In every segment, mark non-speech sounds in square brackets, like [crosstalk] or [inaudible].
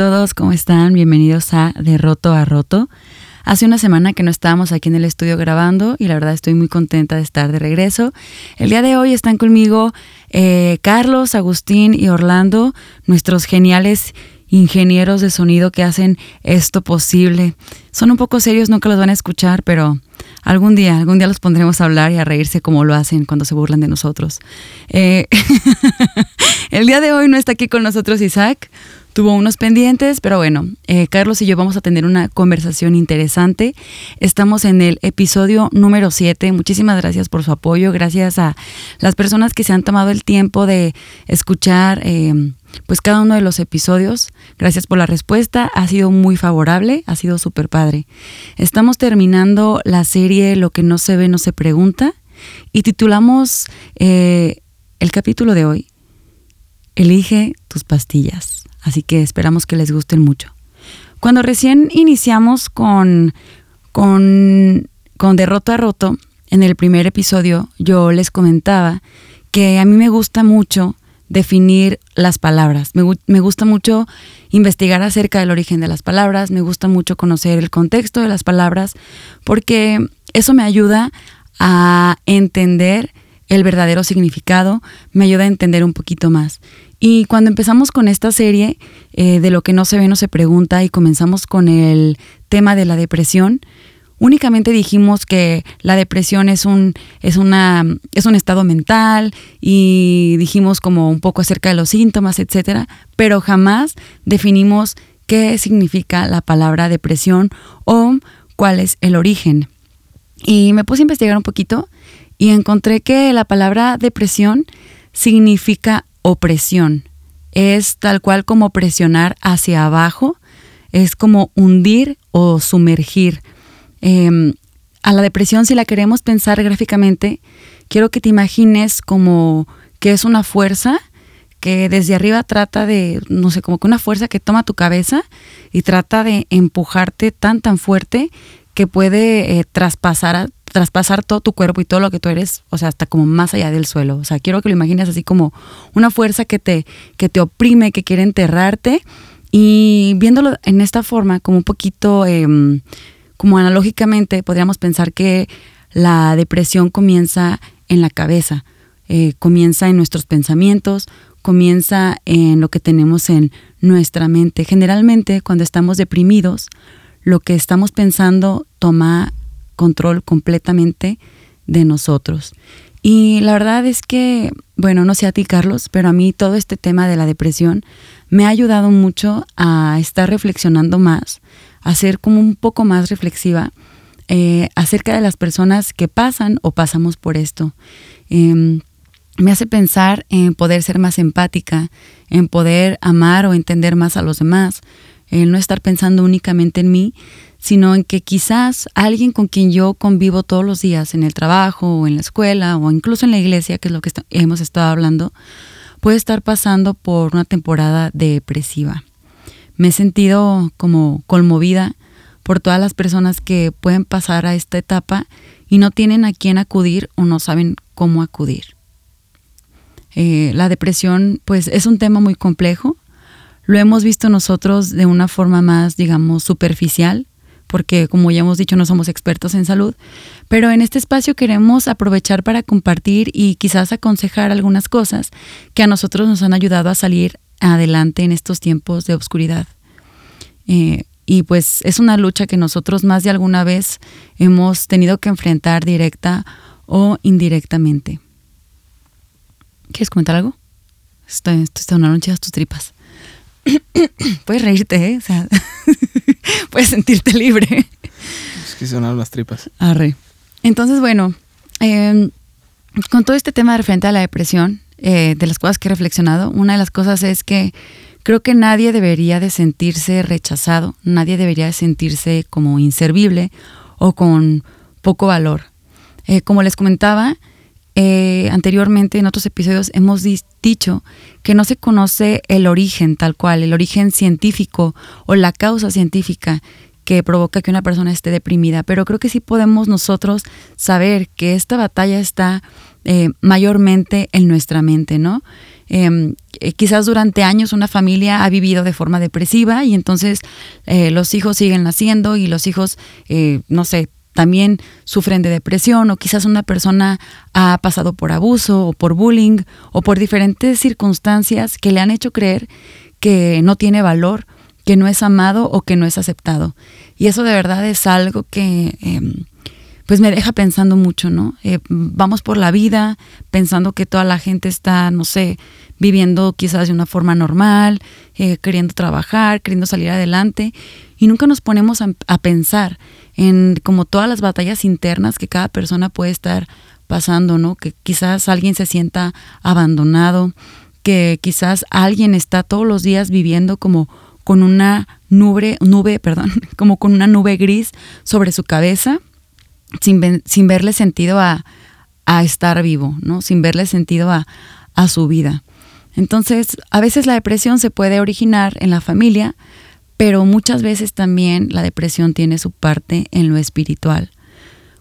Todos, ¿cómo están? Bienvenidos a De Roto a Roto. Hace una semana que no estábamos aquí en el estudio grabando y la verdad estoy muy contenta de estar de regreso. El día de hoy están conmigo eh, Carlos, Agustín y Orlando, nuestros geniales ingenieros de sonido que hacen esto posible. Son un poco serios, nunca los van a escuchar, pero algún día, algún día los pondremos a hablar y a reírse como lo hacen cuando se burlan de nosotros. Eh, [laughs] el día de hoy no está aquí con nosotros Isaac, tuvo unos pendientes, pero bueno, eh, Carlos y yo vamos a tener una conversación interesante. Estamos en el episodio número 7. Muchísimas gracias por su apoyo, gracias a las personas que se han tomado el tiempo de escuchar eh, pues cada uno de los episodios. Gracias por la respuesta, ha sido muy favorable, ha sido súper padre. Estamos terminando la serie Lo que no se ve no se pregunta y titulamos eh, el capítulo de hoy, Elige tus pastillas. Así que esperamos que les gusten mucho. Cuando recién iniciamos con, con, con De Roto a Roto, en el primer episodio yo les comentaba que a mí me gusta mucho definir las palabras. Me, me, gusta mucho investigar acerca del origen de las palabras, me gusta mucho conocer el contexto de las palabras, porque eso me ayuda a entender el verdadero significado, me ayuda a entender un poquito más. Y cuando empezamos con esta serie eh, de lo que no se ve, no se pregunta y comenzamos con el tema de la depresión, únicamente dijimos que la depresión es un, es una, es un estado mental y dijimos como un poco acerca de los síntomas, etcétera, pero jamás definimos qué significa la palabra depresión o cuál es el origen. Y me puse a investigar un poquito y encontré que la palabra depresión significa opresión. Es tal cual como presionar hacia abajo, es como hundir o sumergir. Em, a la depresión, si la queremos pensar gráficamente, quiero que te imagines como que es una fuerza que desde arriba trata de, no sé, como que una fuerza que toma tu cabeza y trata de empujarte tan, tan fuerte que puede eh, traspasar traspasar todo tu cuerpo y todo lo que tú eres, o sea, hasta como más allá del suelo. O sea, quiero que lo imagines así como una fuerza que te, que te oprime, que quiere enterrarte. Y viéndolo en esta forma, como un poquito, em, como analógicamente, podríamos pensar que la depresión comienza en la cabeza, eh, comienza en nuestros pensamientos, comienza en lo que tenemos en nuestra mente. Generalmente, cuando estamos deprimidos, lo que estamos pensando toma control completamente de nosotros. Y la verdad es que, bueno, no sé a ti Carlos, pero a mí todo este tema de la depresión me ha ayudado mucho a estar reflexionando más, a ser como un poco más reflexiva eh, acerca de las personas que pasan o pasamos por esto. Em, me hace pensar en poder ser más empática, en poder amar o entender más a los demás, en no estar pensando únicamente en mí, sino en que quizás alguien con quien yo convivo todos los días en el trabajo o en la escuela o incluso en la iglesia, que es lo que hemos estado hablando, puede estar pasando por una temporada depresiva. Me he sentido como conmovida por todas las personas que pueden pasar a esta etapa y no tienen a quién acudir o no saben cómo acudir. Eh, la depresión pues es un tema muy complejo, lo hemos visto nosotros de una forma más, digamos, superficial, porque como ya hemos dicho no somos expertos en salud, pero en este espacio queremos aprovechar para compartir y quizás aconsejar algunas cosas que a nosotros nos han ayudado a salir adelante en estos tiempos de oscuridad. Eh, y pues es una lucha que nosotros más de alguna vez hemos tenido que enfrentar directa o indirectamente. ¿Quieres comentar algo? Estoy, estoy noche tus tripas. [coughs] Puedes reírte, ¿eh? O sea, [laughs] [laughs] puedes sentirte libre. Es que sonaron las tripas. Arre. Entonces, bueno, em, con todo este tema de referente a la depresión, eh, de las cosas que he reflexionado, una de las cosas es que creo que nadie debería de sentirse rechazado, nadie debería de sentirse como inservible o con poco valor. Eh, como les comentaba, eh, anteriormente en otros episodios hemos dicho que no se conoce el origen tal cual, el origen científico o la causa científica que provoca que una persona esté deprimida, pero creo que sí podemos nosotros saber que esta batalla está eh, mayormente en nuestra mente, ¿no? Em, eh, quizás durante años una familia ha vivido de forma depresiva y entonces eh, los hijos siguen naciendo y los hijos, eh, no sé, también sufren de depresión o quizás una persona ha pasado por abuso o por bullying o por diferentes circunstancias que le han hecho creer que no tiene valor, que no es amado o que no es aceptado. Y eso de verdad es algo que em, pues me deja pensando mucho, ¿no? Eh, vamos por la vida pensando que toda la gente está, no sé, viviendo quizás de una forma normal, eh, queriendo trabajar, queriendo salir adelante, y nunca nos ponemos a, pensar en como todas las batallas internas que cada persona puede estar pasando, ¿no? Que quizás alguien se sienta abandonado, que quizás alguien está todos los días viviendo como con una nube, nube, [laughs] perdón, como con una nube gris sobre su cabeza sin, verle sentido a, estar vivo, ¿no? Sin verle sentido a, a su vida. Entonces, a veces la depresión se puede originar en la familia, pero muchas veces también la depresión tiene su parte en lo espiritual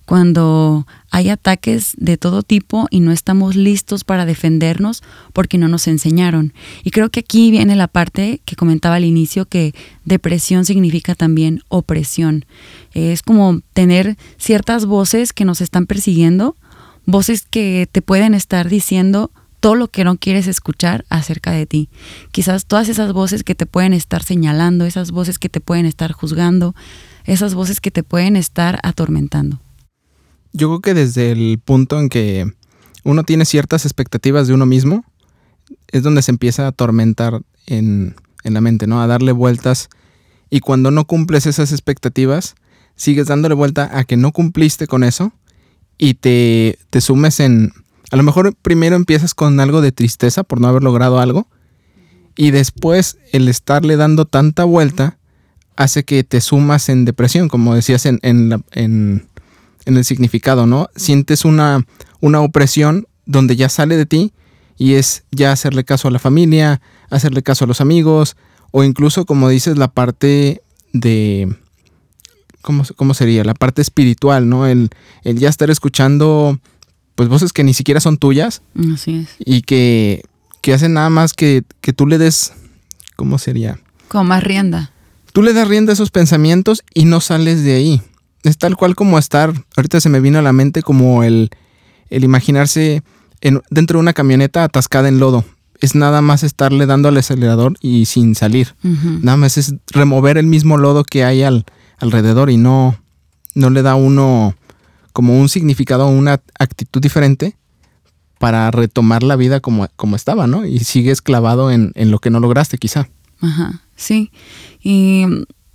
cuando hay ataques de todo tipo y no estamos listos para defendernos porque no nos enseñaron. Y creo que aquí viene la parte que comentaba al inicio, que depresión significa también opresión. Es como tener ciertas voces que nos están persiguiendo, voces que te pueden estar diciendo todo lo que no quieres escuchar acerca de ti. Quizás todas esas voces que te pueden estar señalando, esas voces que te pueden estar juzgando, esas voces que te pueden estar atormentando. Yo creo que desde el punto en que uno tiene ciertas expectativas de uno mismo, es donde se empieza a atormentar en, la mente, ¿no? A darle vueltas. Y cuando no cumples esas expectativas, sigues dándole vuelta a que no cumpliste con eso y te, te sumes en... A lo mejor primero empiezas con algo de tristeza por no haber logrado algo y después el estarle dando tanta vuelta hace que te sumas en depresión, como decías en, en, la, en, en el significado, ¿no? Sientes una, una opresión donde ya sale de ti y es ya hacerle caso a la familia, hacerle caso a los amigos, o incluso, como dices, la parte de... ¿Cómo, cómo sería? La parte espiritual, ¿no? El, el, ya estar escuchando, pues, voces que ni siquiera son tuyas. Así es. Y que, que hacen nada más que, que tú le des... ¿Cómo sería? Como más rienda. Tú le das rienda a esos pensamientos y no sales de ahí es tal cual como estar, ahorita se me vino a la mente como el, el imaginarse en, dentro de una camioneta atascada en lodo. Es nada más estarle dando al acelerador y sin salir. Nada más es remover el mismo lodo que hay al, alrededor y no, no le da uno como un significado o una actitud diferente para retomar la vida como, como estaba, ¿no? Y sigues clavado en, en lo que no lograste quizá. Ajá, sí. Y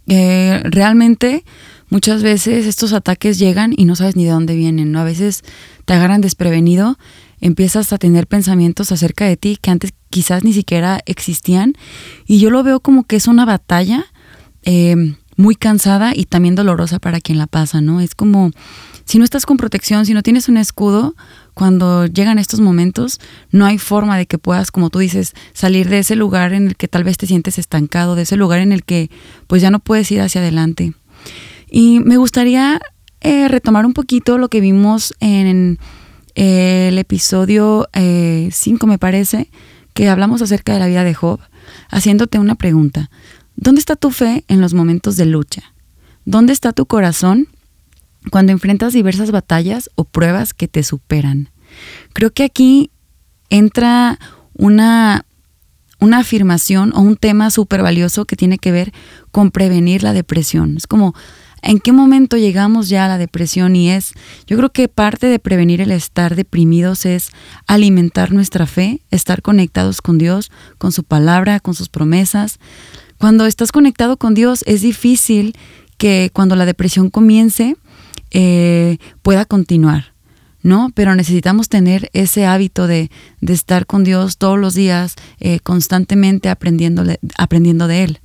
eh, realmente muchas veces estos ataques llegan y no sabes ni de dónde vienen, ¿no? A veces te agarran desprevenido, empiezas a tener pensamientos acerca de ti que antes quizás ni siquiera existían y yo lo veo como que es una batalla eh, muy cansada y también dolorosa para quien la pasa, ¿no? Es como si no estás con protección, si no tienes un escudo, cuando llegan estos momentos, no hay forma de que puedas, como tú dices, salir de ese lugar en el que tal vez te sientes estancado, de ese lugar en el que pues ya no puedes ir hacia adelante. Y me gustaría eh, retomar un poquito lo que vimos en eh, el episodio 5, eh, me parece, que hablamos acerca de la vida de Job, haciéndote una pregunta. ¿Dónde está tu fe en los momentos de lucha? ¿Dónde está tu corazón cuando enfrentas diversas batallas o pruebas que te superan. Creo que aquí entra una, una afirmación o un tema súper valioso que tiene que ver con prevenir la depresión. Es como, ¿en qué momento llegamos ya a la depresión? Y es, yo creo que parte de prevenir el estar deprimidos es alimentar nuestra fe, estar conectados con Dios, con su palabra, con sus promesas. Cuando estás conectado con Dios es difícil que cuando la depresión comience, eh, pueda continuar, ¿no? Pero necesitamos tener ese hábito de, estar con Dios todos los días, eh, constantemente aprendiendo de Él.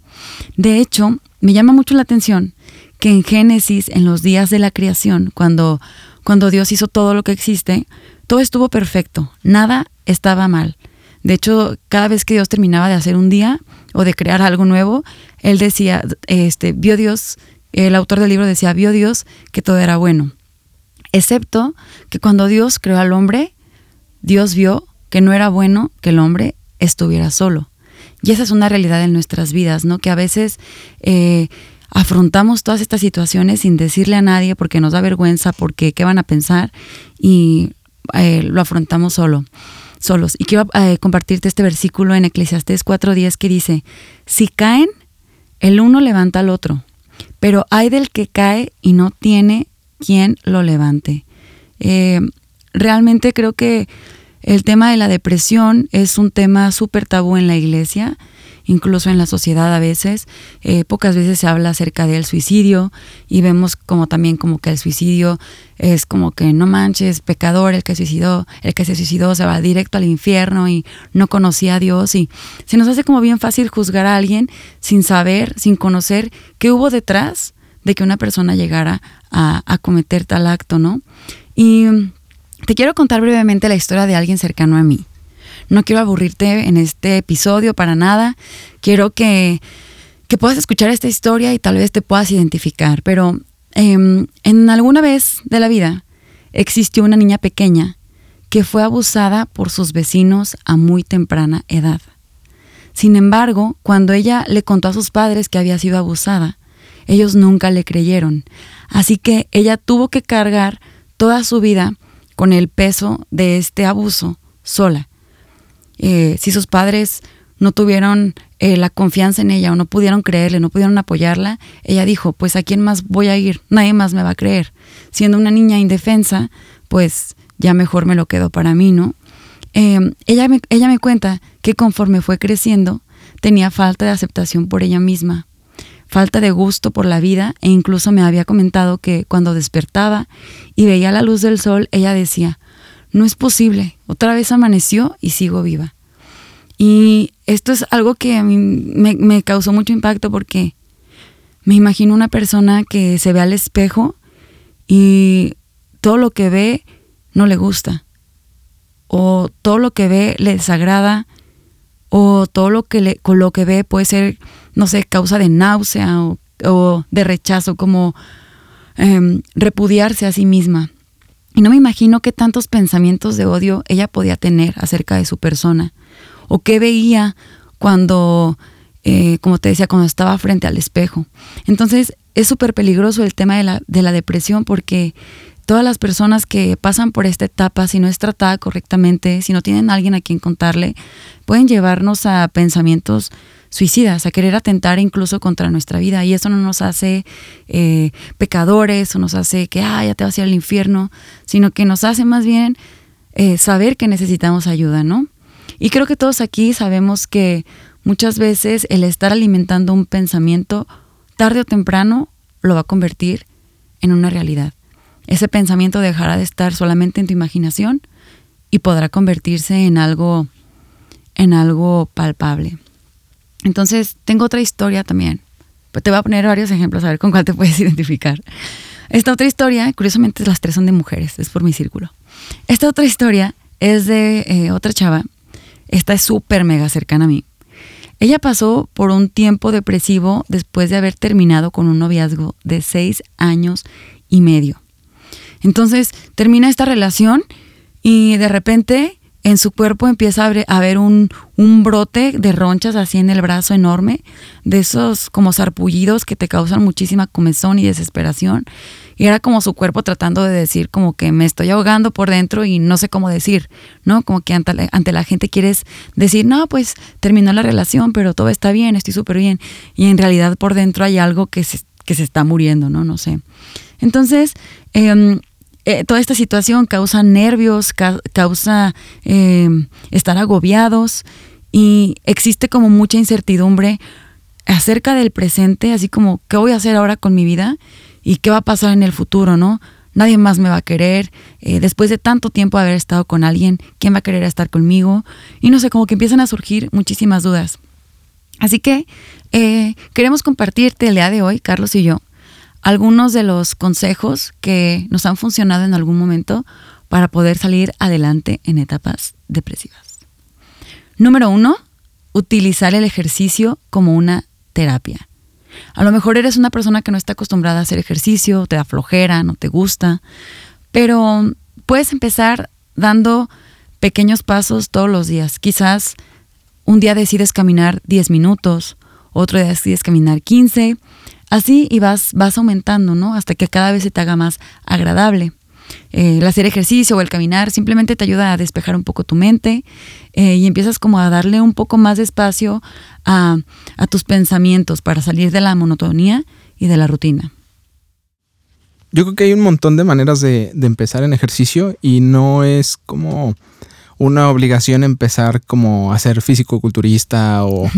De hecho, me llama mucho la atención que en Génesis, en los días de la creación, cuando, cuando Dios hizo todo lo que existe, todo estuvo perfecto, nada estaba mal. De hecho, cada vez que Dios terminaba de hacer un día o de crear algo nuevo, Él decía, este, vio Dios el autor del libro decía, vio Dios que todo era bueno, excepto que cuando Dios creó al hombre, Dios vio que no era bueno que el hombre estuviera solo. Y esa es una realidad en nuestras vidas, ¿no? Que a veces eh, afrontamos todas estas situaciones sin decirle a nadie porque nos da vergüenza, porque qué van a pensar y eh, lo afrontamos solo, solos. Y quiero eh, compartirte este versículo en Eclesiastés 4.10 que dice, si caen, el uno levanta al otro, pero hay del que cae y no tiene quien lo levante. Eh, realmente creo que el tema de la depresión es un tema súper tabú en la iglesia incluso en la sociedad a veces. Eh, pocas veces se habla acerca del suicidio y vemos como también como que el suicidio es como que no manches, pecador, el que suicidó, el que se suicidó se va directo al infierno y no conocía a Dios y se nos hace como bien fácil juzgar a alguien sin saber, sin conocer qué hubo detrás de que una persona llegara a, a cometer tal acto, ¿no? Y te quiero contar brevemente la historia de alguien cercano a mí. No quiero aburrirte en este episodio para nada. Quiero que, puedas escuchar esta historia y tal vez te puedas identificar. Pero em, en alguna vez de la vida existió una niña pequeña que fue abusada por sus vecinos a muy temprana edad. Sin embargo, cuando ella le contó a sus padres que había sido abusada, ellos nunca le creyeron. Así que ella tuvo que cargar toda su vida con el peso de este abuso sola. Eh, si sus padres no tuvieron eh, la confianza en ella o no pudieron creerle, no pudieron apoyarla, ella dijo, pues a quién más voy a ir, nadie más me va a creer. Siendo una niña indefensa, pues ya mejor me lo quedo para mí, ¿no? Em, ella, me, ella me cuenta que conforme fue creciendo, tenía falta de aceptación por ella misma, falta de gusto por la vida e incluso me había comentado que cuando despertaba y veía la luz del sol, ella decía, no es posible, otra vez amaneció y sigo viva. Y esto es algo que a mí me, causó mucho impacto porque me imagino una persona que se ve al espejo y todo lo que ve no le gusta, o todo lo que ve le desagrada, o todo lo que, le, con lo que ve puede ser, no sé, causa de náusea o, de rechazo, como em, repudiarse a sí misma. Y no me imagino qué tantos pensamientos de odio ella podía tener acerca de su persona. O qué veía cuando, eh, como te decía, cuando estaba frente al espejo. Entonces es súper peligroso el tema de la, de la depresión porque todas las personas que pasan por esta etapa, si no es tratada correctamente, si no tienen alguien a quien contarle, pueden llevarnos a pensamientos suicidas, a querer atentar incluso contra nuestra vida. Y eso no nos hace eh, pecadores o nos hace que, ah, ya te vas a ir al infierno, sino que nos hace más bien eh, saber que necesitamos ayuda, ¿no? Y creo que todos aquí sabemos que muchas veces el estar alimentando un pensamiento, tarde o temprano, lo va a convertir en una realidad. Ese pensamiento dejará de estar solamente en tu imaginación y podrá convertirse en algo en algo palpable. Entonces, tengo otra historia también. Te voy a poner varios ejemplos a ver con cuál te puedes [laughs] identificar. Esta otra historia, curiosamente las tres son de mujeres, es por mi círculo. Esta otra historia es de eh, otra chava. Esta es súper mega cercana a mí. Ella pasó por un tiempo depresivo después de haber terminado con un noviazgo de seis años y medio. Entonces termina esta relación y de repente en su cuerpo empieza a haber un, brote de ronchas así en el brazo enorme, de esos como sarpullidos que te causan muchísima comezón y desesperación. Y era como su cuerpo tratando de decir como que me estoy ahogando por dentro y no sé cómo decir, ¿no? Como que ante la, gente quieres decir, no, pues terminó la relación, pero todo está bien, estoy súper bien. Y en realidad por dentro hay algo que se, está muriendo, ¿no? No sé. Entonces, eh, eh, toda esta situación causa nervios, causa em, estar agobiados y existe como mucha incertidumbre acerca del presente, así como qué voy a hacer ahora con mi vida y qué va a pasar en el futuro, ¿no? Nadie más me va a querer, eh, después de tanto tiempo haber estado con alguien, ¿quién va a querer estar conmigo? Y no sé, como que empiezan a surgir muchísimas dudas. Así que eh, queremos compartirte el día de hoy, Carlos y yo, algunos de los consejos que nos han funcionado en algún momento para poder salir adelante en etapas depresivas. Número uno, utilizar el ejercicio como una terapia. A lo mejor eres una persona que no está acostumbrada a hacer ejercicio, te da flojera, no te gusta, pero puedes empezar dando pequeños pasos todos los días. Quizás un día decides caminar 10 minutos, otro día decides caminar 15, así y vas, vas aumentando, ¿no? Hasta que cada vez se te haga más agradable. Eh, el hacer ejercicio o el caminar simplemente te ayuda a despejar un poco tu mente eh, y empiezas como a darle un poco más de espacio a, tus pensamientos para salir de la monotonía y de la rutina. Yo creo que hay un montón de maneras de, de empezar en ejercicio y no es como una obligación empezar como a ser físico-culturista [laughs] o,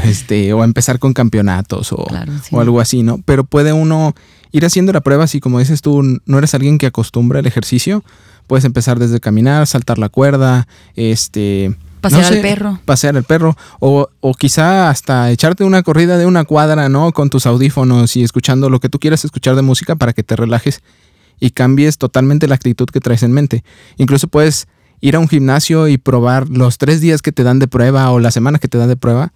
este, o empezar con campeonatos o, o, algo así, ¿no? Pero puede uno ir haciendo la prueba si, como dices tú, no eres alguien que acostumbra el ejercicio, puedes empezar desde caminar, saltar la cuerda, este... Pasear al perro. Pasear al perro. O, o, quizá hasta echarte una corrida de una cuadra, ¿no? Con tus audífonos y escuchando lo que tú quieras escuchar de música para que te relajes y cambies totalmente la actitud que traes en mente. Incluso puedes ir a un gimnasio y probar los tres días que te dan de prueba o la semana que te dan de prueba.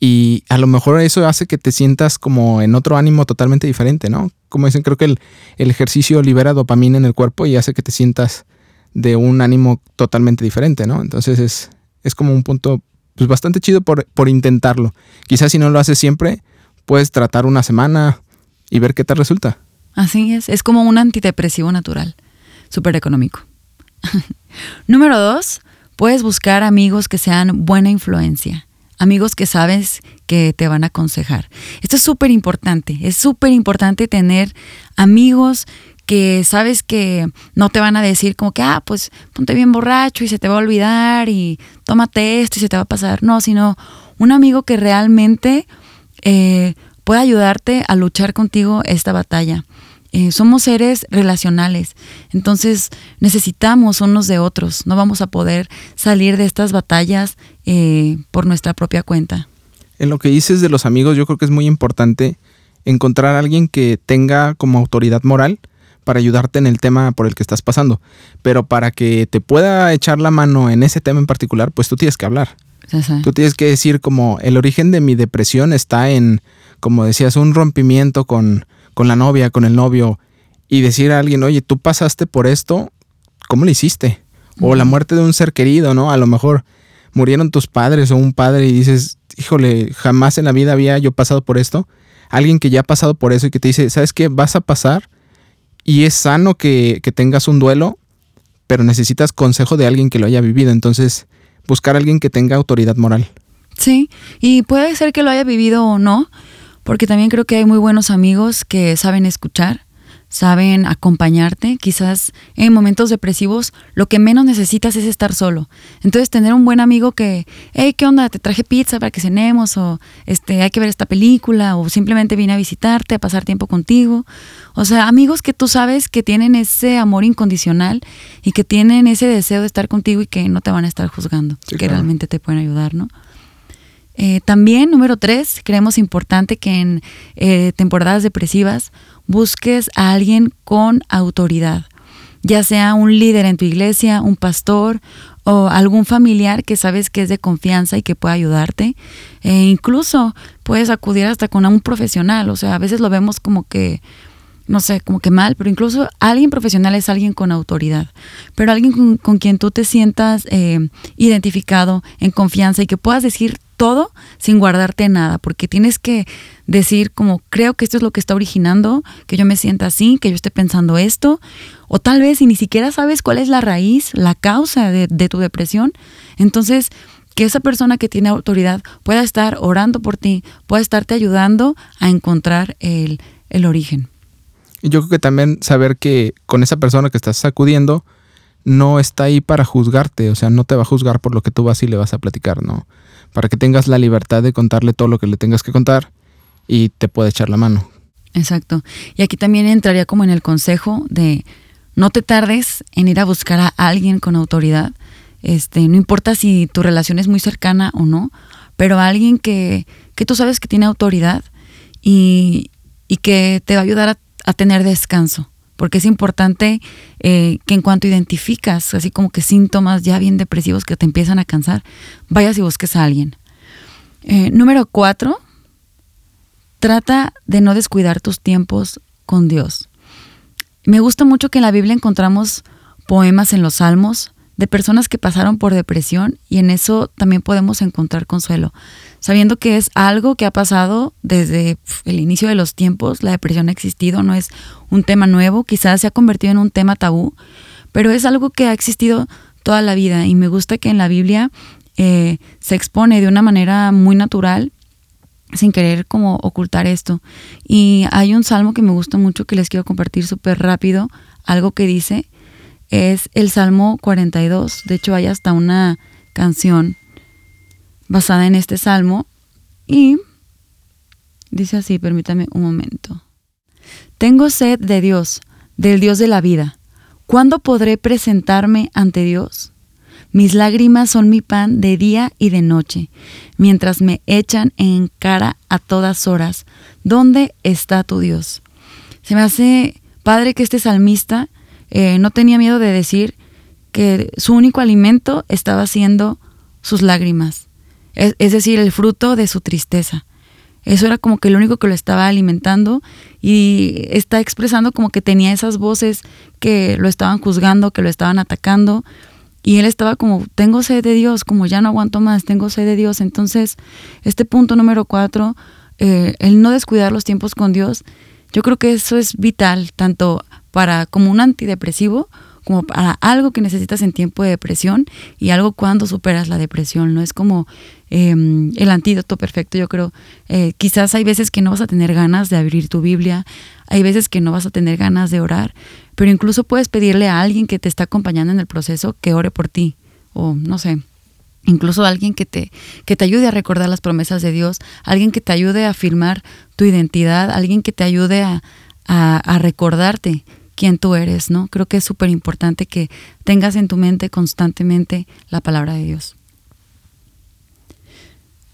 Y a lo mejor eso hace que te sientas como en otro ánimo totalmente diferente, ¿no? Como dicen, creo que el, ejercicio libera dopamina en el cuerpo y hace que te sientas de un ánimo totalmente diferente, ¿no? Entonces es, es como un punto pues, bastante chido por, por intentarlo. Quizás si no lo haces siempre, puedes tratar una semana y ver qué tal resulta. Así es, es como un antidepresivo natural, súper económico. [laughs] Número dos, puedes buscar amigos que sean buena influencia. Amigos que sabes que te van a aconsejar. Esto es súper importante. Es súper importante tener amigos que sabes que no te van a decir como que, ah, pues ponte bien borracho y se te va a olvidar y tómate esto y se te va a pasar. No, sino un amigo que realmente eh, pueda ayudarte a luchar contigo esta batalla. Eh, somos seres relacionales, entonces necesitamos unos de otros, no vamos a poder salir de estas batallas eh, por nuestra propia cuenta. En lo que dices de los amigos, yo creo que es muy importante encontrar a alguien que tenga como autoridad moral para ayudarte en el tema por el que estás pasando. Pero para que te pueda echar la mano en ese tema en particular, pues tú tienes que hablar. Tú tienes que decir como el origen de mi depresión está en, como decías, un rompimiento con, con la novia, con el novio, y decir a alguien, oye, tú pasaste por esto, ¿cómo lo hiciste? O la muerte de un ser querido, ¿no? A lo mejor murieron tus padres o un padre y dices, híjole, jamás en la vida había yo pasado por esto. Alguien que ya ha pasado por eso y que te dice, ¿sabes qué? Vas a pasar y es sano que, que tengas un duelo, pero necesitas consejo de alguien que lo haya vivido. Entonces, buscar a alguien que tenga autoridad moral. Sí, y puede ser que lo haya vivido o no, porque también creo que hay muy buenos amigos que saben escuchar, saben acompañarte. Quizás en momentos depresivos lo que menos necesitas es estar solo. Entonces tener un buen amigo que, hey, ¿qué onda? Te traje pizza para que cenemos o este, hay que ver esta película o simplemente vine a visitarte, a pasar tiempo contigo. O sea, amigos que tú sabes que tienen ese amor incondicional y que tienen ese deseo de estar contigo y que no te van a estar juzgando, que realmente te pueden ayudar, ¿no? Eh, también, número tres, creemos importante que en eh, temporadas depresivas busques a alguien con autoridad, ya sea un líder en tu iglesia, un pastor o algún familiar que sabes que es de confianza y que puede ayudarte. E incluso puedes acudir hasta con un profesional, o sea, a veces lo vemos como que no sé, como que mal, pero incluso alguien profesional es alguien con autoridad, pero alguien con, quien tú te sientas eh, identificado, en confianza y que puedas decir todo sin guardarte nada, porque tienes que decir como creo que esto es lo que está originando, que yo me sienta así, que yo esté pensando esto, o tal vez si ni siquiera sabes cuál es la raíz, la causa de, tu depresión, entonces que esa persona que tiene autoridad pueda estar orando por ti, pueda estarte ayudando a encontrar el, el origen. Y yo creo que también saber que con esa persona que estás sacudiendo no está ahí para juzgarte, o sea, no te va a juzgar por lo que tú vas y le vas a platicar, ¿no? Para que tengas la libertad de contarle todo lo que le tengas que contar y te puede echar la mano. Exacto. Y aquí también entraría como en el consejo de no te tardes en ir a buscar a alguien con autoridad. Este, no importa si tu relación es muy cercana o no, pero alguien que, que tú sabes que tiene autoridad y, y que te va a ayudar a a tener descanso, porque es importante eh, que en cuanto identificas así como que síntomas ya bien depresivos que te empiezan a cansar, vayas y busques a alguien. Eh, número cuatro, trata de no descuidar tus tiempos con Dios. Me gusta mucho que en la Biblia encontramos poemas en los Salmos de personas que pasaron por depresión y en eso también podemos encontrar consuelo, sabiendo que es algo que ha pasado desde el inicio de los tiempos, la depresión ha existido, no es un tema nuevo, quizás se ha convertido en un tema tabú, pero es algo que ha existido toda la vida y me gusta que en la Biblia eh, se expone de una manera muy natural sin querer como ocultar esto. Y hay un salmo que me gusta mucho que les quiero compartir súper rápido, algo que dice, es el Salmo 42. De hecho, hay hasta una canción basada en este salmo y dice así, permítame un momento. Tengo sed de Dios, del Dios de la vida. ¿Cuándo podré presentarme ante Dios? Mis lágrimas son mi pan de día y de noche, mientras me echan en cara a todas horas. ¿Dónde está tu Dios? Se me hace padre que este salmista eh, no tenía miedo de decir que su único alimento estaba siendo sus lágrimas, es, decir, el fruto de su tristeza. Eso era como que lo único que lo estaba alimentando y está expresando como que tenía esas voces que lo estaban juzgando, que lo estaban atacando y él estaba como, tengo sed de Dios, como ya no aguanto más, tengo sed de Dios. Entonces, este punto número cuatro, eh, el no descuidar los tiempos con Dios, yo creo que eso es vital, tanto para como un antidepresivo, como para algo que necesitas en tiempo de depresión y algo cuando superas la depresión. No es como em, el antídoto perfecto, yo creo. Eh, quizás hay veces que no vas a tener ganas de abrir tu Biblia, hay veces que no vas a tener ganas de orar, pero incluso puedes pedirle a alguien que te está acompañando en el proceso que ore por ti, o no sé, incluso alguien que te, que te ayude a recordar las promesas de Dios, alguien que te ayude a afirmar tu identidad, alguien que te ayude a, a, recordarte quién tú eres, ¿no? Creo que es súper importante que tengas en tu mente constantemente la palabra de Dios.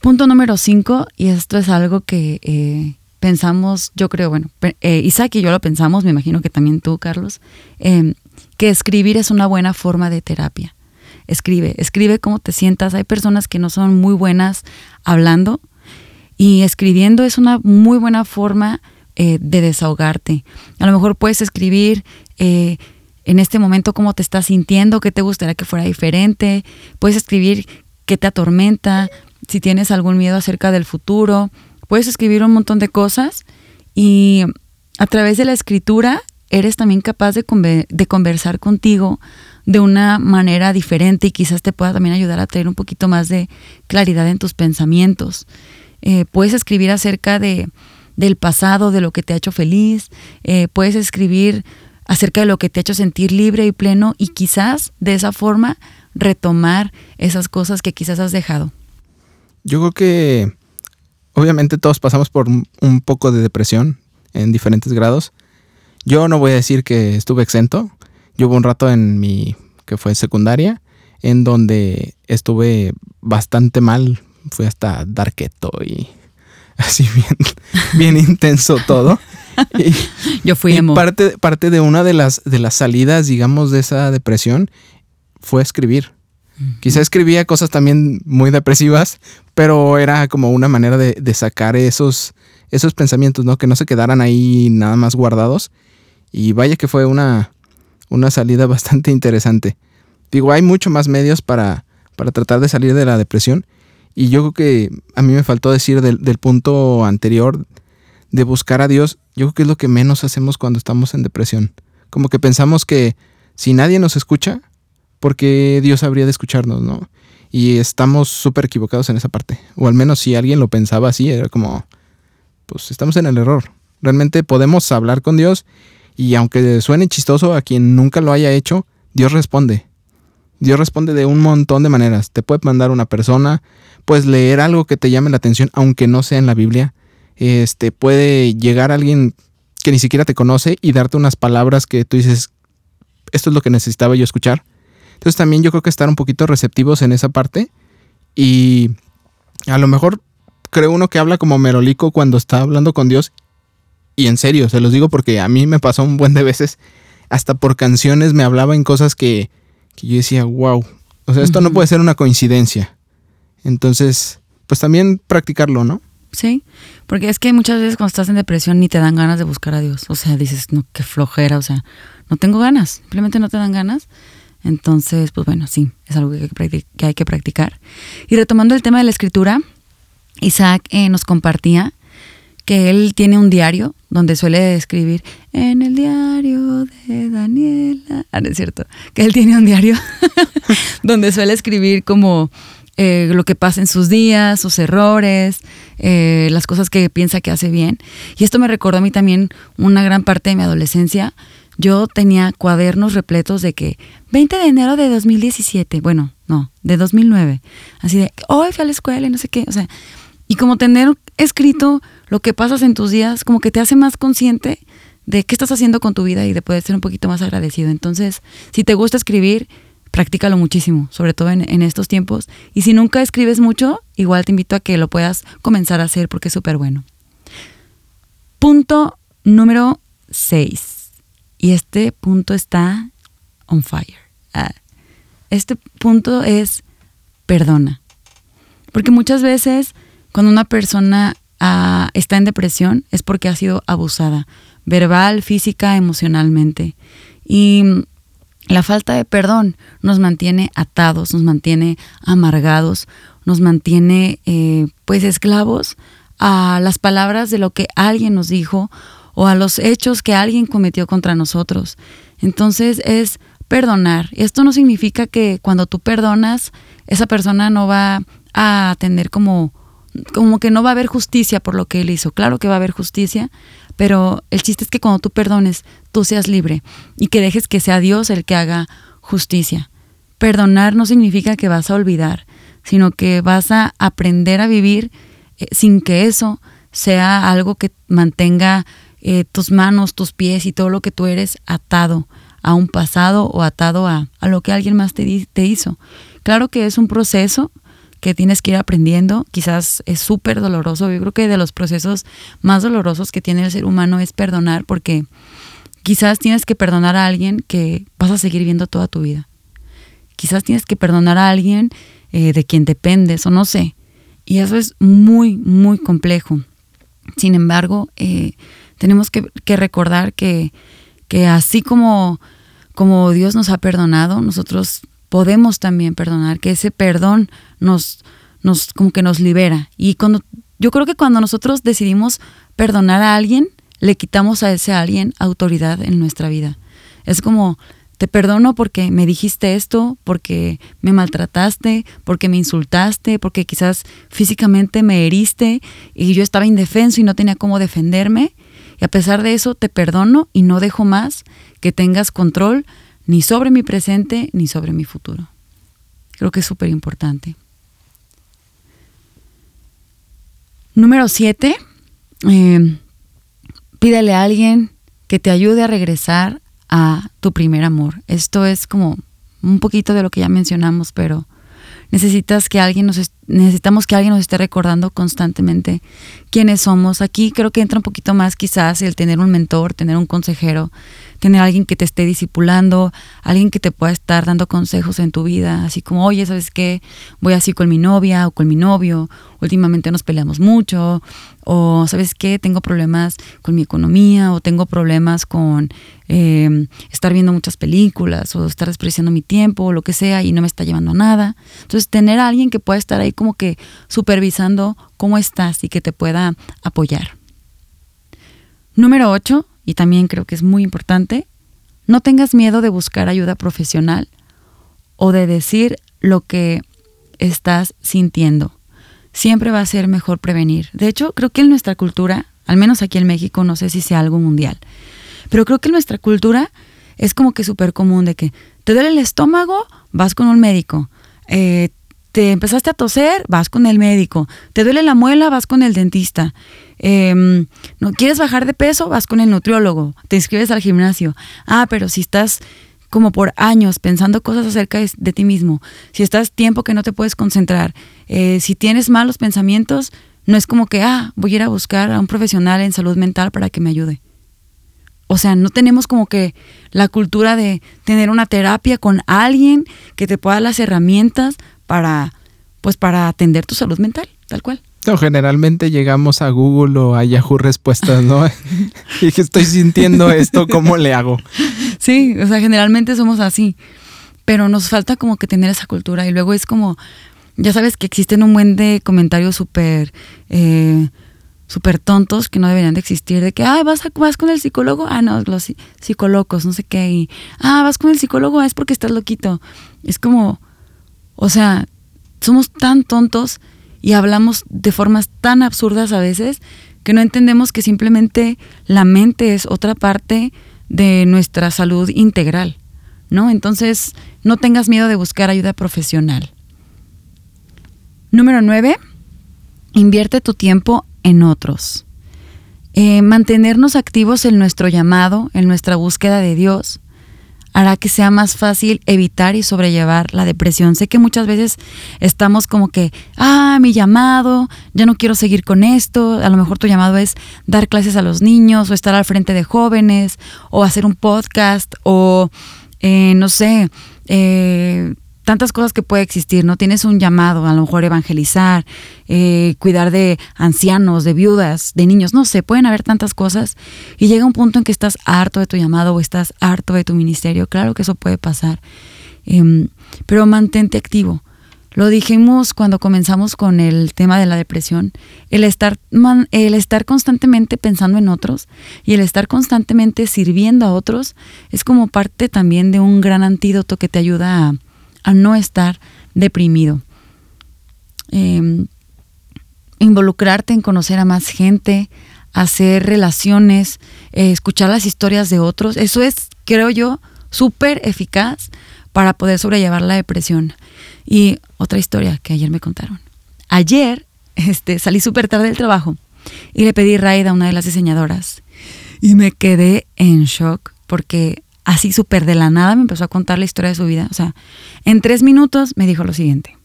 Punto número cinco, y esto es algo que eh, pensamos, yo creo, bueno, eh, Isaac y yo lo pensamos, me imagino que también tú, Carlos, em, que escribir es una buena forma de terapia. Escribe, escribe cómo te sientas. Hay personas que no son muy buenas hablando y escribiendo es una muy buena forma eh, de desahogarte. A lo mejor puedes escribir eh, en este momento cómo te estás sintiendo, qué te gustaría que fuera diferente. Puedes escribir qué te atormenta, si tienes algún miedo acerca del futuro puedes escribir un montón de cosas y a través de la escritura eres también capaz de, conversar contigo de una manera diferente y quizás te pueda también ayudar a tener un poquito más de claridad en tus pensamientos. Eh, puedes escribir acerca de, del pasado, de lo que te ha hecho feliz, eh, puedes escribir acerca de lo que te ha hecho sentir libre y pleno y quizás de esa forma retomar esas cosas que quizás has dejado. Yo creo que obviamente todos pasamos por un poco de depresión en diferentes grados. Yo no voy a decir que estuve exento. Yo hubo un rato en mi, que fue secundaria, en donde estuve bastante mal. Fui hasta darketo y [laughs] así bien, bien intenso todo. [laughs] Yo fui emo. parte, parte de una de las, de las salidas, digamos, de esa depresión fue escribir. Quizá escribía cosas también muy depresivas, pero era como una manera de, sacar esos, esos pensamientos, ¿no? Que no se quedaran ahí nada más guardados. Y vaya que fue una, una salida bastante interesante. Digo, hay mucho más medios para, para tratar de salir de la depresión. Y yo creo que a mí me faltó decir del, del punto anterior de buscar a Dios. Yo creo que es lo que menos hacemos cuando estamos en depresión. Como que pensamos que si nadie nos escucha, porque Dios habría de escucharnos, ¿no? Y estamos súper equivocados en esa parte. O al menos si alguien lo pensaba así, era como, pues estamos en el error. Realmente podemos hablar con Dios y aunque suene chistoso a quien nunca lo haya hecho, Dios responde. Dios responde de un montón de maneras. Te puede mandar una persona, puedes leer algo que te llame la atención, aunque no sea en la Biblia. Este puede llegar alguien que ni siquiera te conoce y darte unas palabras que tú dices, esto es lo que necesitaba yo escuchar. Entonces también yo creo que estar un poquito receptivos en esa parte y a lo mejor creo uno que habla como merolico cuando está hablando con Dios y en serio, se los digo porque a mí me pasó un buen de veces, hasta por canciones me hablaba en cosas que, yo decía, wow, o sea, esto no puede ser una coincidencia. Entonces, pues también practicarlo, ¿no? Sí, porque es que muchas veces cuando estás en depresión ni te dan ganas de buscar a Dios. O sea, dices, no, qué flojera, o sea, no tengo ganas, simplemente no te dan ganas. Entonces, pues bueno, sí, es algo que hay que practicar. Y retomando el tema de la escritura, Isaac eh, nos compartía que él tiene un diario donde suele escribir en el diario de Daniela. Ah, no es cierto, que él tiene un diario [laughs] donde suele escribir como eh, lo que pasa en sus días, sus errores, eh, las cosas que piensa que hace bien. Y esto me recordó a mí también una gran parte de mi adolescencia. Yo tenía cuadernos repletos de que 20 de enero de 2017, bueno, no, de 2009, así de, hoy fui a la escuela y no sé qué, o sea, y como tener escrito lo que pasas en tus días, como que te hace más consciente de qué estás haciendo con tu vida y de poder ser un poquito más agradecido. Entonces, si te gusta escribir, practícalo muchísimo, sobre todo en, estos tiempos. Y si nunca escribes mucho, igual te invito a que lo puedas comenzar a hacer porque es súper bueno. Punto número 6. Y este punto está on fire. Ah, este punto es perdona. Porque muchas veces cuando una persona está en depresión es porque ha sido abusada, verbal, física, emocionalmente. Y la falta de perdón nos mantiene atados, nos mantiene amargados, nos mantiene eh, pues esclavos a las palabras de lo que alguien nos dijo o a los hechos que alguien cometió contra nosotros. Entonces es perdonar. Esto no significa que cuando tú perdonas, esa persona no va a tener como como que no va a haber justicia por lo que él hizo. Claro que va a haber justicia, pero el chiste es que cuando tú perdones, tú seas libre y que dejes que sea Dios el que haga justicia. Perdonar no significa que vas a olvidar, sino que vas a aprender a vivir eh, sin que eso sea algo que mantenga eh, tus manos, tus pies y todo lo que tú eres atado a un pasado o atado a, a lo que alguien más te, te hizo. Claro que es un proceso, que tienes que ir aprendiendo. Quizás es súper doloroso. Yo creo que de los procesos más dolorosos que tiene el ser humano es perdonar porque quizás tienes que perdonar a alguien que vas a seguir viendo toda tu vida. Quizás tienes que perdonar a alguien eh, de quien dependes o no sé. Y eso es muy, muy complejo. Sin embargo, eh, tenemos que, recordar que, que así como, como Dios nos ha perdonado, nosotros podemos también perdonar, que ese perdón nos, nos, como que nos libera. Y cuando, yo creo que cuando nosotros decidimos perdonar a alguien, le quitamos a ese alguien autoridad en nuestra vida. Es como, te perdono porque me dijiste esto, porque me maltrataste, porque me insultaste, porque quizás físicamente me heriste y yo estaba indefenso y no tenía cómo defenderme. Y a pesar de eso, te perdono y no dejo más que tengas control ni sobre mi presente ni sobre mi futuro. Creo que es súper importante. Número siete, eh, pídele a alguien que te ayude a regresar a tu primer amor. Esto es como un poquito de lo que ya mencionamos, pero necesitas que alguien nos necesitamos que alguien nos esté recordando constantemente quiénes somos. Aquí creo que entra un poquito más quizás el tener un mentor, tener un consejero, tener alguien que te esté discipulando, alguien que te pueda estar dando consejos en tu vida, así como, oye, ¿sabes qué? Voy así con mi novia o con mi novio, últimamente nos peleamos mucho, o ¿sabes qué? Tengo problemas con mi economía, o tengo problemas con em, estar viendo muchas películas, o estar despreciando mi tiempo, o lo que sea, y no me está llevando a nada. Entonces, tener alguien que pueda estar ahí como que supervisando cómo estás y que te pueda apoyar. Número 8, y también creo que es muy importante, no tengas miedo de buscar ayuda profesional o de decir lo que estás sintiendo. Siempre va a ser mejor prevenir. De hecho, creo que en nuestra cultura, al menos aquí en México, no sé si sea algo mundial, pero creo que en nuestra cultura es como que súper común de que te duele el estómago, vas con un médico. Eh, te empezaste a toser, vas con el médico. Te duele la muela, vas con el dentista. Em, no quieres bajar de peso, vas con el nutriólogo. Te inscribes al gimnasio. Ah, pero si estás como por años pensando cosas acerca de, ti mismo, si estás tiempo que no te puedes concentrar, eh, si tienes malos pensamientos, no es como que, ah, voy a ir a buscar a un profesional en salud mental para que me ayude. O sea, no tenemos como que la cultura de tener una terapia con alguien que te pueda las herramientas para, pues para atender tu salud mental, tal cual. No, generalmente llegamos a Google o a Yahoo Respuestas, ¿no? [laughs] y que estoy sintiendo esto, ¿cómo le hago? [laughs] Sí, o sea, generalmente somos así. pero nos falta como que tener esa cultura y luego es como, ya sabes que existen un buen de comentarios súper... Eh, súper tontos que no deberían de existir, de que, ah, vas, vas con el psicólogo, ah, no, los psicólogos, no sé qué, y, ah, vas con el psicólogo, ah, es porque estás loquito. Es como, o sea, somos tan tontos y hablamos de formas tan absurdas a veces que no entendemos que simplemente la mente es otra parte de nuestra salud integral, ¿no? Entonces, no tengas miedo de buscar ayuda profesional. Número nueve, invierte tu tiempo en otros. Eh, mantenernos activos en nuestro llamado, en nuestra búsqueda de Dios, hará que sea más fácil evitar y sobrellevar la depresión. Sé que muchas veces estamos como que, ah, mi llamado, ya no quiero seguir con esto. A lo mejor tu llamado es dar clases a los niños o estar al frente de jóvenes o hacer un podcast o, eh, no sé, eh, tantas cosas que puede existir, ¿no? Tienes un llamado, a lo mejor evangelizar, eh, cuidar de ancianos, de viudas, de niños, no sé, pueden haber tantas cosas y llega un punto en que estás harto de tu llamado o estás harto de tu ministerio, claro que eso puede pasar, em, pero mantente activo. Lo dijimos cuando comenzamos con el tema de la depresión, el estar, el estar constantemente pensando en otros y el estar constantemente sirviendo a otros es como parte también de un gran antídoto que te ayuda a a no estar deprimido. Em, involucrarte en conocer a más gente, hacer relaciones, eh, escuchar las historias de otros, eso es, creo yo, súper eficaz para poder sobrellevar la depresión. Y otra historia que ayer me contaron. Ayer [laughs] este, salí súper tarde del trabajo y le pedí raid a una de las diseñadoras y me quedé en shock porque así súper de la nada me empezó a contar la historia de su vida. O sea, en tres minutos me dijo lo siguiente.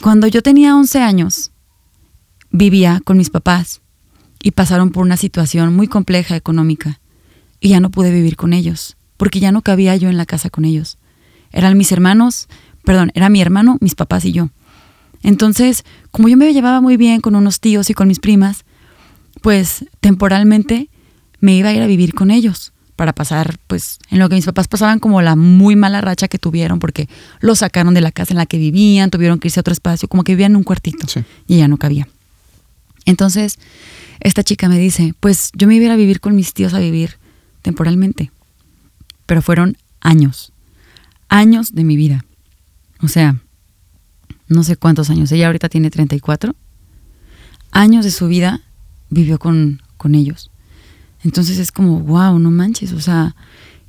Cuando yo tenía 11 años, vivía con mis papás y pasaron por una situación muy compleja económica y ya no pude vivir con ellos, porque ya no cabía yo en la casa con ellos. Eran mis hermanos, perdón, era mi hermano, mis papás y yo. Entonces, como yo me llevaba muy bien con unos tíos y con mis primas, pues temporalmente me iba a ir a vivir con ellos para pasar, pues, en lo que mis papás pasaban como la muy mala racha que tuvieron, porque los sacaron de la casa en la que vivían, tuvieron que irse a otro espacio, como que vivían en un cuartito y ya no cabía. Entonces, esta chica me dice, pues yo me iba a vivir con mis tíos a vivir temporalmente, pero fueron años, años de mi vida. O sea, no sé cuántos años, ella ahorita tiene 34, años de su vida vivió con, con ellos. Entonces es como, wow, no manches, o sea,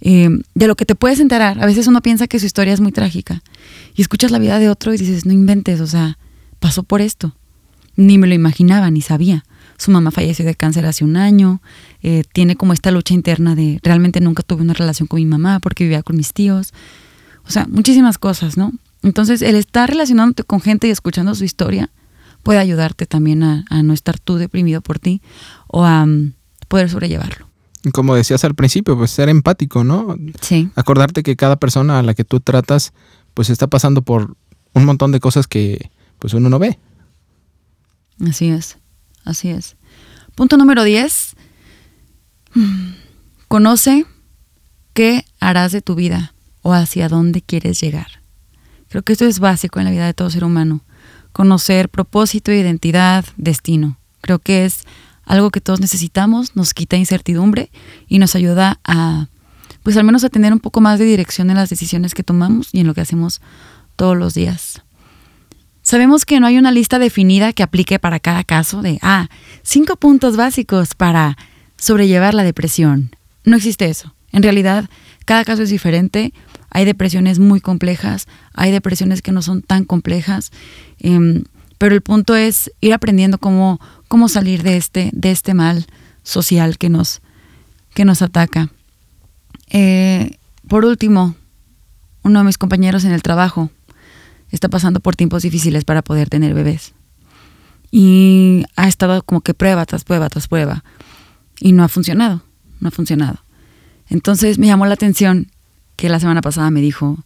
eh, de lo que te puedes enterar. A veces uno piensa que su historia es muy trágica y escuchas la vida de otro y dices, no inventes, o sea, pasó por esto. Ni me lo imaginaba, ni sabía. Su mamá falleció de cáncer hace un año, eh, tiene como esta lucha interna de realmente nunca tuve una relación con mi mamá porque vivía con mis tíos. O sea, muchísimas cosas, ¿no? Entonces, el estar relacionándote con gente y escuchando su historia puede ayudarte también a, a no estar tú deprimido por ti o a poder sobrellevarlo. Como decías al principio, pues ser empático, ¿no? Sí. Acordarte que cada persona a la que tú tratas, pues está pasando por un montón de cosas que pues uno no ve. Así es, así es. Punto número 10. Conoce qué harás de tu vida o hacia dónde quieres llegar. Creo que esto es básico en la vida de todo ser humano. Conocer propósito, identidad, destino. Creo que es algo que todos necesitamos, nos quita incertidumbre y nos ayuda a, pues al menos a tener un poco más de dirección en las decisiones que tomamos y en lo que hacemos todos los días. Sabemos que no hay una lista definida que aplique para cada caso de, ah, cinco puntos básicos para sobrellevar la depresión. No existe eso. En realidad, cada caso es diferente. Hay depresiones muy complejas, hay depresiones que no son tan complejas, em, pero el punto es ir aprendiendo cómo cómo salir de este, de este mal social que nos, que nos ataca. Eh, por último, uno de mis compañeros en el trabajo está pasando por tiempos difíciles para poder tener bebés. Y ha estado como que prueba tras prueba tras prueba. Y no ha funcionado, no ha funcionado. Entonces me llamó la atención que la semana pasada me dijo,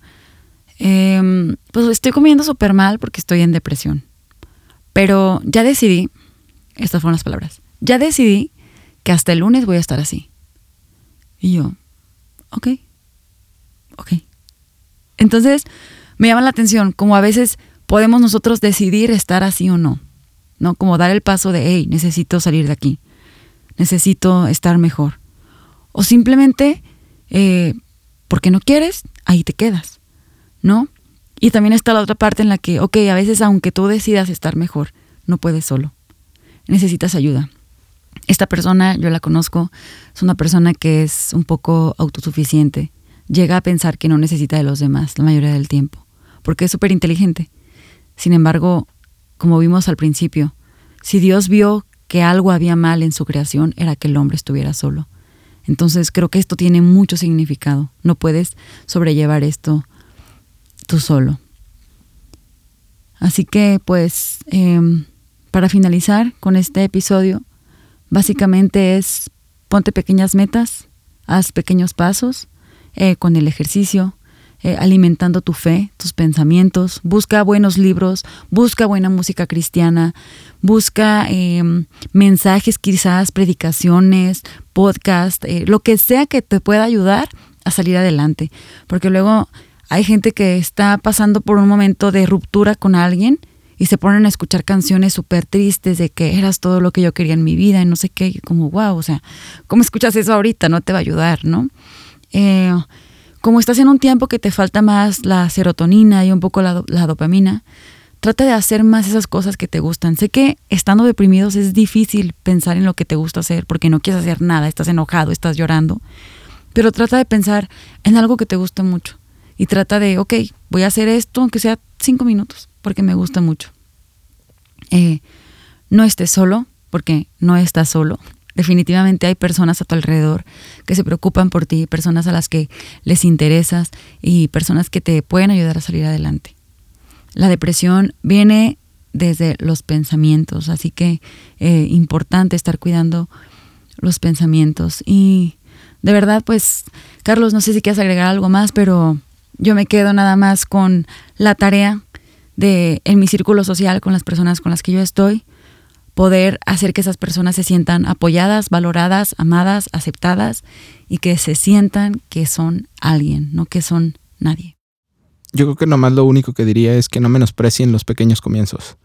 em, pues estoy comiendo súper mal porque estoy en depresión. Pero ya decidí estas fueron las palabras. Ya decidí que hasta el lunes voy a estar así. Y yo, ok, ok. Entonces, me llama la atención como a veces podemos nosotros decidir estar así o no, ¿no? Como dar el paso de, hey, necesito salir de aquí, necesito estar mejor. O simplemente, eh, porque no quieres, ahí te quedas, ¿no? Y también está la otra parte en la que, ok, a veces aunque tú decidas estar mejor, no puedes solo. Necesitas ayuda. Esta persona, yo la conozco, es una persona que es un poco autosuficiente. Llega a pensar que no necesita de los demás la mayoría del tiempo, porque es súper inteligente. Sin embargo, como vimos al principio, si Dios vio que algo había mal en su creación, era que el hombre estuviera solo. Entonces creo que esto tiene mucho significado. No puedes sobrellevar esto tú solo. Así que pues em, para finalizar con este episodio, básicamente es ponte pequeñas metas, haz pequeños pasos eh, con el ejercicio, eh, alimentando tu fe, tus pensamientos, busca buenos libros, busca buena música cristiana, busca em, mensajes quizás, predicaciones, podcast, eh, lo que sea que te pueda ayudar a salir adelante, porque luego hay gente que está pasando por un momento de ruptura con alguien y se ponen a escuchar canciones súper tristes de que eras todo lo que yo quería en mi vida y no sé qué, como wow, o sea, ¿cómo escuchas eso ahorita? No te va a ayudar, ¿no? Eh, como estás en un tiempo que te falta más la serotonina y un poco la, la dopamina, trata de hacer más esas cosas que te gustan. Sé que estando deprimidos es difícil pensar en lo que te gusta hacer porque no quieres hacer nada, estás enojado, estás llorando, pero trata de pensar en algo que te guste mucho y trata de, ok, voy a hacer esto, aunque sea cinco minutos, porque me gusta mucho. Eh, no estés solo, porque no estás solo. Definitivamente hay personas a tu alrededor que se preocupan por ti, personas a las que les interesas y personas que te pueden ayudar a salir adelante. La depresión viene desde los pensamientos, así que eh, importante estar cuidando los pensamientos. Y de verdad, pues, Carlos, no sé si quieres agregar algo más, pero yo me quedo nada más con la tarea de en mi círculo social, con las personas con las que yo estoy, poder hacer que esas personas se sientan apoyadas, valoradas, amadas, aceptadas y que se sientan que son alguien, no que son nadie. Yo creo que nomás lo único que diría es que no menosprecien los pequeños comienzos.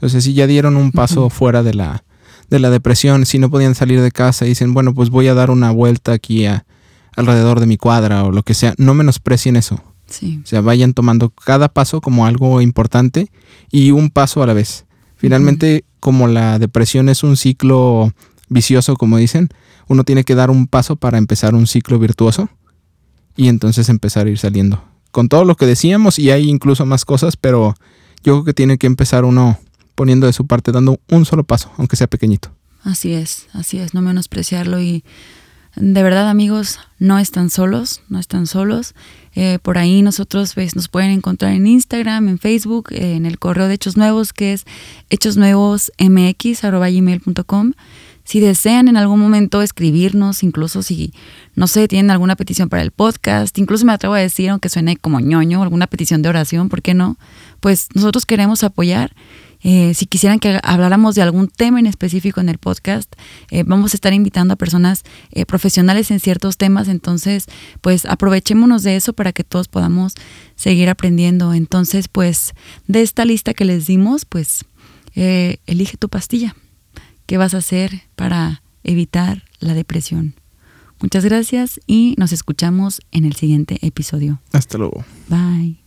O sea, si ya dieron un paso fuera de la, de la depresión, si no podían salir de casa y dicen, bueno, pues voy a dar una vuelta aquí a, alrededor de mi cuadra o lo que sea, no menosprecien eso. O sea, vayan tomando cada paso como algo importante y un paso a la vez. Finalmente, como la depresión es un ciclo vicioso, como dicen, uno tiene que dar un paso para empezar un ciclo virtuoso y entonces empezar a ir saliendo. Con todo lo que decíamos, y hay incluso más cosas, pero yo creo que tiene que empezar uno poniendo de su parte, dando un solo paso, aunque sea pequeñito. Así es, así es, no menospreciarlo y de verdad amigos, no están solos, no están solos. Eh, por ahí nosotros pues, nos pueden encontrar en Instagram, en Facebook, eh, en el correo de Hechos Nuevos que es hechosnuevosmx.com. Si desean en algún momento escribirnos, incluso si, no sé, tienen alguna petición para el podcast, incluso me atrevo a decir, aunque suene como ñoño, alguna petición de oración, ¿por qué no? Pues nosotros queremos apoyar eh, si quisieran que habláramos de algún tema en específico en el podcast, eh, vamos a estar invitando a personas eh, profesionales en ciertos temas, entonces pues aprovechémonos de eso para que todos podamos seguir aprendiendo. Entonces pues de esta lista que les dimos, pues elige tu pastilla. ¿Qué vas a hacer para evitar la depresión? Muchas gracias y nos escuchamos en el siguiente episodio. Hasta luego. Bye.